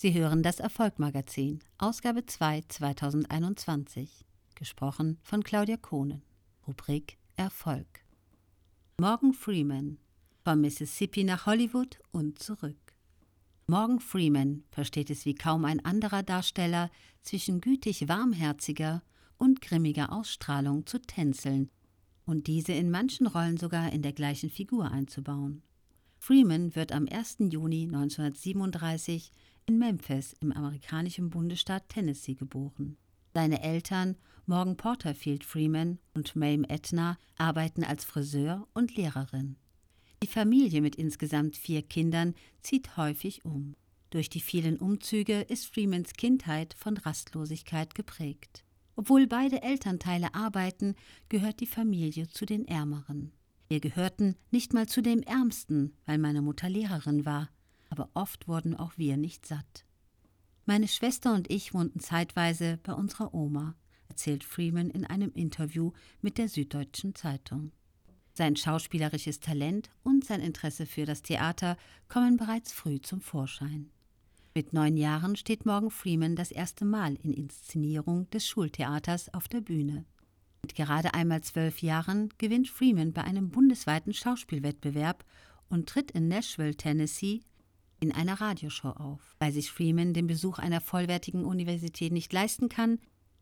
Sie hören das Erfolgmagazin, Ausgabe 2 2021. Gesprochen von Claudia Kohnen. Rubrik Erfolg. Morgan Freeman. Von Mississippi nach Hollywood und zurück. Morgan Freeman versteht es wie kaum ein anderer Darsteller, zwischen gütig warmherziger und grimmiger Ausstrahlung zu tänzeln und diese in manchen Rollen sogar in der gleichen Figur einzubauen. Freeman wird am 1. Juni 1937 in Memphis im amerikanischen Bundesstaat Tennessee geboren. Seine Eltern, Morgan Porterfield Freeman und Mame Etna, arbeiten als Friseur und Lehrerin. Die Familie mit insgesamt vier Kindern zieht häufig um. Durch die vielen Umzüge ist Freemans Kindheit von Rastlosigkeit geprägt. Obwohl beide Elternteile arbeiten, gehört die Familie zu den Ärmeren. Wir gehörten nicht mal zu dem Ärmsten, weil meine Mutter Lehrerin war, aber oft wurden auch wir nicht satt. Meine Schwester und ich wohnten zeitweise bei unserer Oma, erzählt Freeman in einem Interview mit der Süddeutschen Zeitung. Sein schauspielerisches Talent und sein Interesse für das Theater kommen bereits früh zum Vorschein. Mit neun Jahren steht Morgan Freeman das erste Mal in Inszenierung des Schultheaters auf der Bühne. Mit gerade einmal zwölf Jahren gewinnt Freeman bei einem bundesweiten Schauspielwettbewerb und tritt in Nashville, Tennessee, in einer Radioshow auf. Weil sich Freeman den Besuch einer vollwertigen Universität nicht leisten kann,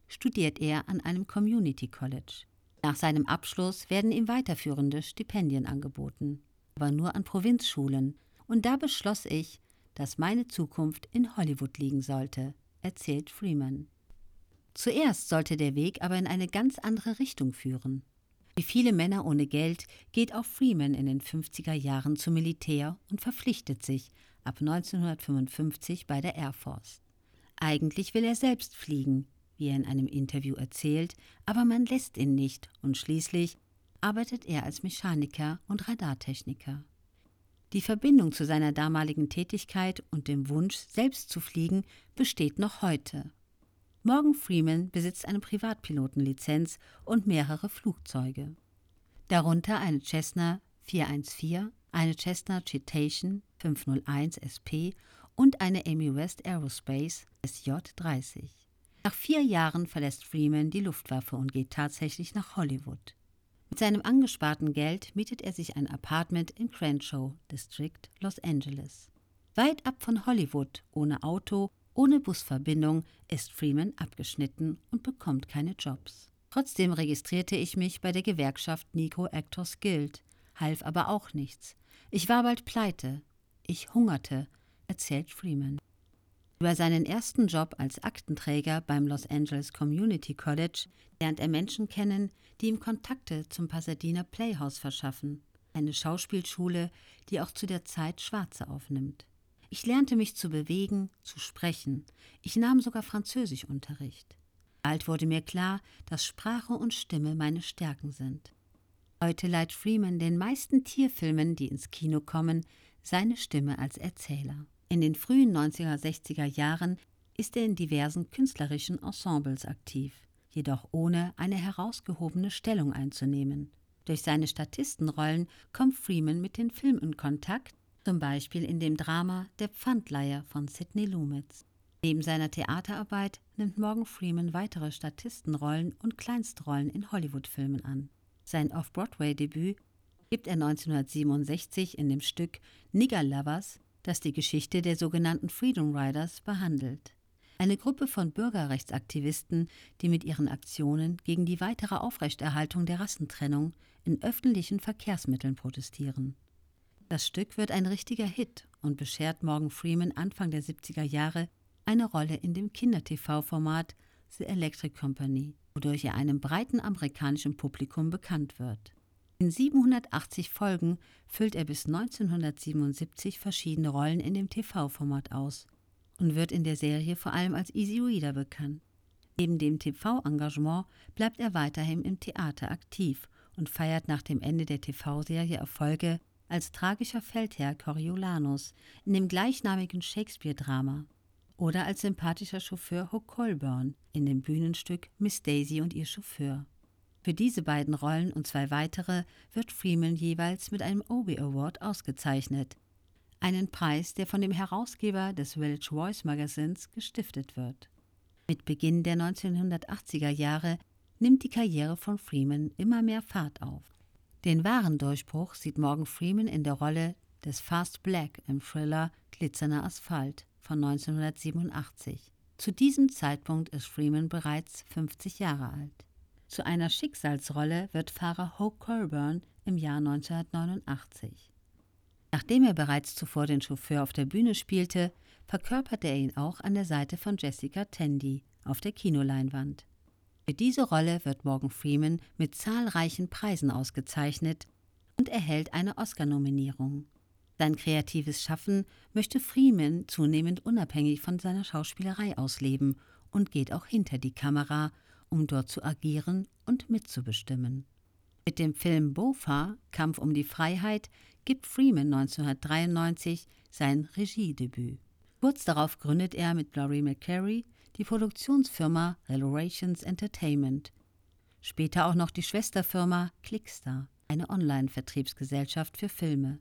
studiert er an einem Community College. Nach seinem Abschluss werden ihm weiterführende Stipendien angeboten, aber nur an Provinzschulen. Und da beschloss ich, dass meine Zukunft in Hollywood liegen sollte, erzählt Freeman. Zuerst sollte der Weg aber in eine ganz andere Richtung führen. Wie viele Männer ohne Geld geht auch Freeman in den 50er Jahren zum Militär und verpflichtet sich ab 1955 bei der Air Force. Eigentlich will er selbst fliegen, wie er in einem Interview erzählt, aber man lässt ihn nicht und schließlich arbeitet er als Mechaniker und Radartechniker. Die Verbindung zu seiner damaligen Tätigkeit und dem Wunsch, selbst zu fliegen, besteht noch heute. Morgan Freeman besitzt eine Privatpilotenlizenz und mehrere Flugzeuge. Darunter eine Cessna 414, eine Cessna Citation 501 SP und eine Amy West Aerospace SJ-30. Nach vier Jahren verlässt Freeman die Luftwaffe und geht tatsächlich nach Hollywood. Mit seinem angesparten Geld mietet er sich ein Apartment in Crenshaw District, Los Angeles. Weit ab von Hollywood, ohne Auto ohne Busverbindung ist Freeman abgeschnitten und bekommt keine Jobs. Trotzdem registrierte ich mich bei der Gewerkschaft Nico Actors Guild, half aber auch nichts. Ich war bald pleite. Ich hungerte, erzählt Freeman. Über seinen ersten Job als Aktenträger beim Los Angeles Community College lernt er Menschen kennen, die ihm Kontakte zum Pasadena Playhouse verschaffen, eine Schauspielschule, die auch zu der Zeit Schwarze aufnimmt. Ich lernte mich zu bewegen, zu sprechen. Ich nahm sogar Französischunterricht. Bald wurde mir klar, dass Sprache und Stimme meine Stärken sind. Heute leiht Freeman den meisten Tierfilmen, die ins Kino kommen, seine Stimme als Erzähler. In den frühen 1960er Jahren ist er in diversen künstlerischen Ensembles aktiv, jedoch ohne eine herausgehobene Stellung einzunehmen. Durch seine Statistenrollen kommt Freeman mit den Filmen in Kontakt, zum Beispiel in dem Drama Der Pfandleiher von Sidney Lumetz. Neben seiner Theaterarbeit nimmt Morgan Freeman weitere Statistenrollen und Kleinstrollen in Hollywood-Filmen an. Sein Off-Broadway-Debüt gibt er 1967 in dem Stück Nigger Lovers, das die Geschichte der sogenannten Freedom Riders behandelt. Eine Gruppe von Bürgerrechtsaktivisten, die mit ihren Aktionen gegen die weitere Aufrechterhaltung der Rassentrennung in öffentlichen Verkehrsmitteln protestieren. Das Stück wird ein richtiger Hit und beschert Morgan Freeman Anfang der 70er Jahre eine Rolle in dem Kinder-TV-Format The Electric Company, wodurch er einem breiten amerikanischen Publikum bekannt wird. In 780 Folgen füllt er bis 1977 verschiedene Rollen in dem TV-Format aus und wird in der Serie vor allem als Easy Reader bekannt. Neben dem TV-Engagement bleibt er weiterhin im Theater aktiv und feiert nach dem Ende der TV-Serie Erfolge als tragischer Feldherr Coriolanus in dem gleichnamigen Shakespeare-Drama oder als sympathischer Chauffeur Hook Colburn in dem Bühnenstück Miss Daisy und ihr Chauffeur. Für diese beiden Rollen und zwei weitere wird Freeman jeweils mit einem Obie Award ausgezeichnet. einen Preis, der von dem Herausgeber des Village Voice Magazins gestiftet wird. Mit Beginn der 1980er Jahre nimmt die Karriere von Freeman immer mehr Fahrt auf. Den wahren Durchbruch sieht Morgan Freeman in der Rolle des Fast Black im Thriller Glitzerner Asphalt von 1987. Zu diesem Zeitpunkt ist Freeman bereits 50 Jahre alt. Zu einer Schicksalsrolle wird Fahrer Hope Colburn im Jahr 1989. Nachdem er bereits zuvor den Chauffeur auf der Bühne spielte, verkörperte er ihn auch an der Seite von Jessica Tandy auf der Kinoleinwand. Für diese Rolle wird Morgan Freeman mit zahlreichen Preisen ausgezeichnet und erhält eine Oscar-Nominierung. Sein kreatives Schaffen möchte Freeman zunehmend unabhängig von seiner Schauspielerei ausleben und geht auch hinter die Kamera, um dort zu agieren und mitzubestimmen. Mit dem Film Bofa Kampf um die Freiheit gibt Freeman 1993 sein Regiedebüt. Kurz darauf gründet er mit Laurie McCary die Produktionsfirma Relations Entertainment, später auch noch die Schwesterfirma Clickstar, eine Online-Vertriebsgesellschaft für Filme.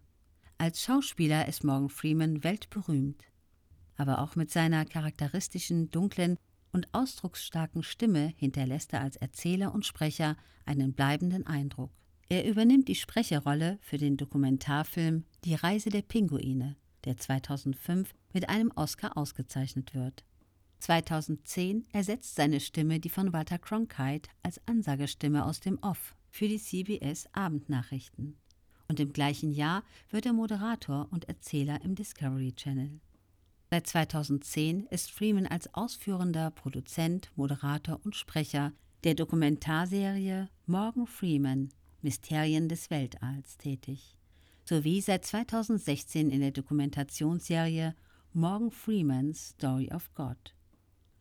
Als Schauspieler ist Morgan Freeman weltberühmt. Aber auch mit seiner charakteristischen, dunklen und ausdrucksstarken Stimme hinterlässt er als Erzähler und Sprecher einen bleibenden Eindruck. Er übernimmt die Sprecherrolle für den Dokumentarfilm Die Reise der Pinguine, der 2005 mit einem Oscar ausgezeichnet wird. 2010 ersetzt seine Stimme die von Walter Cronkite als Ansagestimme aus dem Off für die CBS Abendnachrichten und im gleichen Jahr wird er Moderator und Erzähler im Discovery Channel. Seit 2010 ist Freeman als ausführender Produzent, Moderator und Sprecher der Dokumentarserie Morgan Freeman Mysterien des Weltalls tätig, sowie seit 2016 in der Dokumentationsserie Morgan Freeman's Story of God.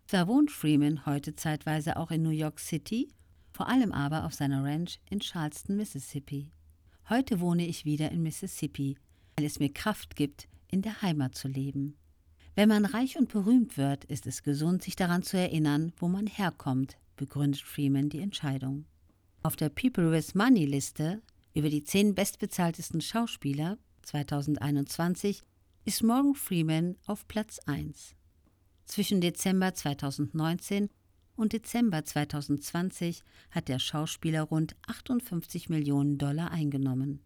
Zwar wohnt Freeman heute zeitweise auch in New York City, vor allem aber auf seiner Ranch in Charleston, Mississippi. Heute wohne ich wieder in Mississippi, weil es mir Kraft gibt, in der Heimat zu leben. Wenn man reich und berühmt wird, ist es gesund, sich daran zu erinnern, wo man herkommt, begründet Freeman die Entscheidung. Auf der People with Money Liste über die zehn bestbezahltesten Schauspieler 2021 ist Morgan Freeman auf Platz 1. Zwischen Dezember 2019 und Dezember 2020 hat der Schauspieler rund 58 Millionen Dollar eingenommen.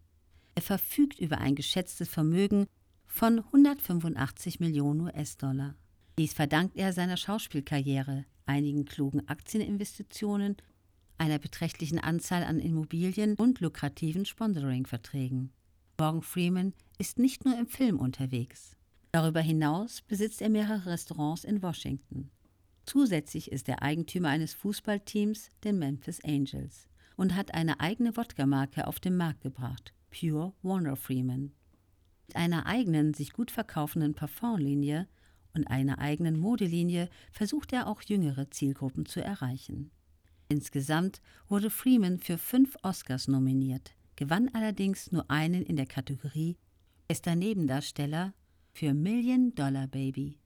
Er verfügt über ein geschätztes Vermögen von 185 Millionen US-Dollar. Dies verdankt er seiner Schauspielkarriere, einigen klugen Aktieninvestitionen, einer beträchtlichen Anzahl an Immobilien und lukrativen Sponsoring-Verträgen. Morgan Freeman ist nicht nur im Film unterwegs. Darüber hinaus besitzt er mehrere Restaurants in Washington. Zusätzlich ist er Eigentümer eines Fußballteams, den Memphis Angels, und hat eine eigene Wodka-Marke auf den Markt gebracht, Pure Warner Freeman. Mit einer eigenen, sich gut verkaufenden Parfumlinie und einer eigenen Modelinie versucht er auch jüngere Zielgruppen zu erreichen. Insgesamt wurde Freeman für fünf Oscars nominiert, gewann allerdings nur einen in der Kategorie Bester Nebendarsteller für Million Dollar Baby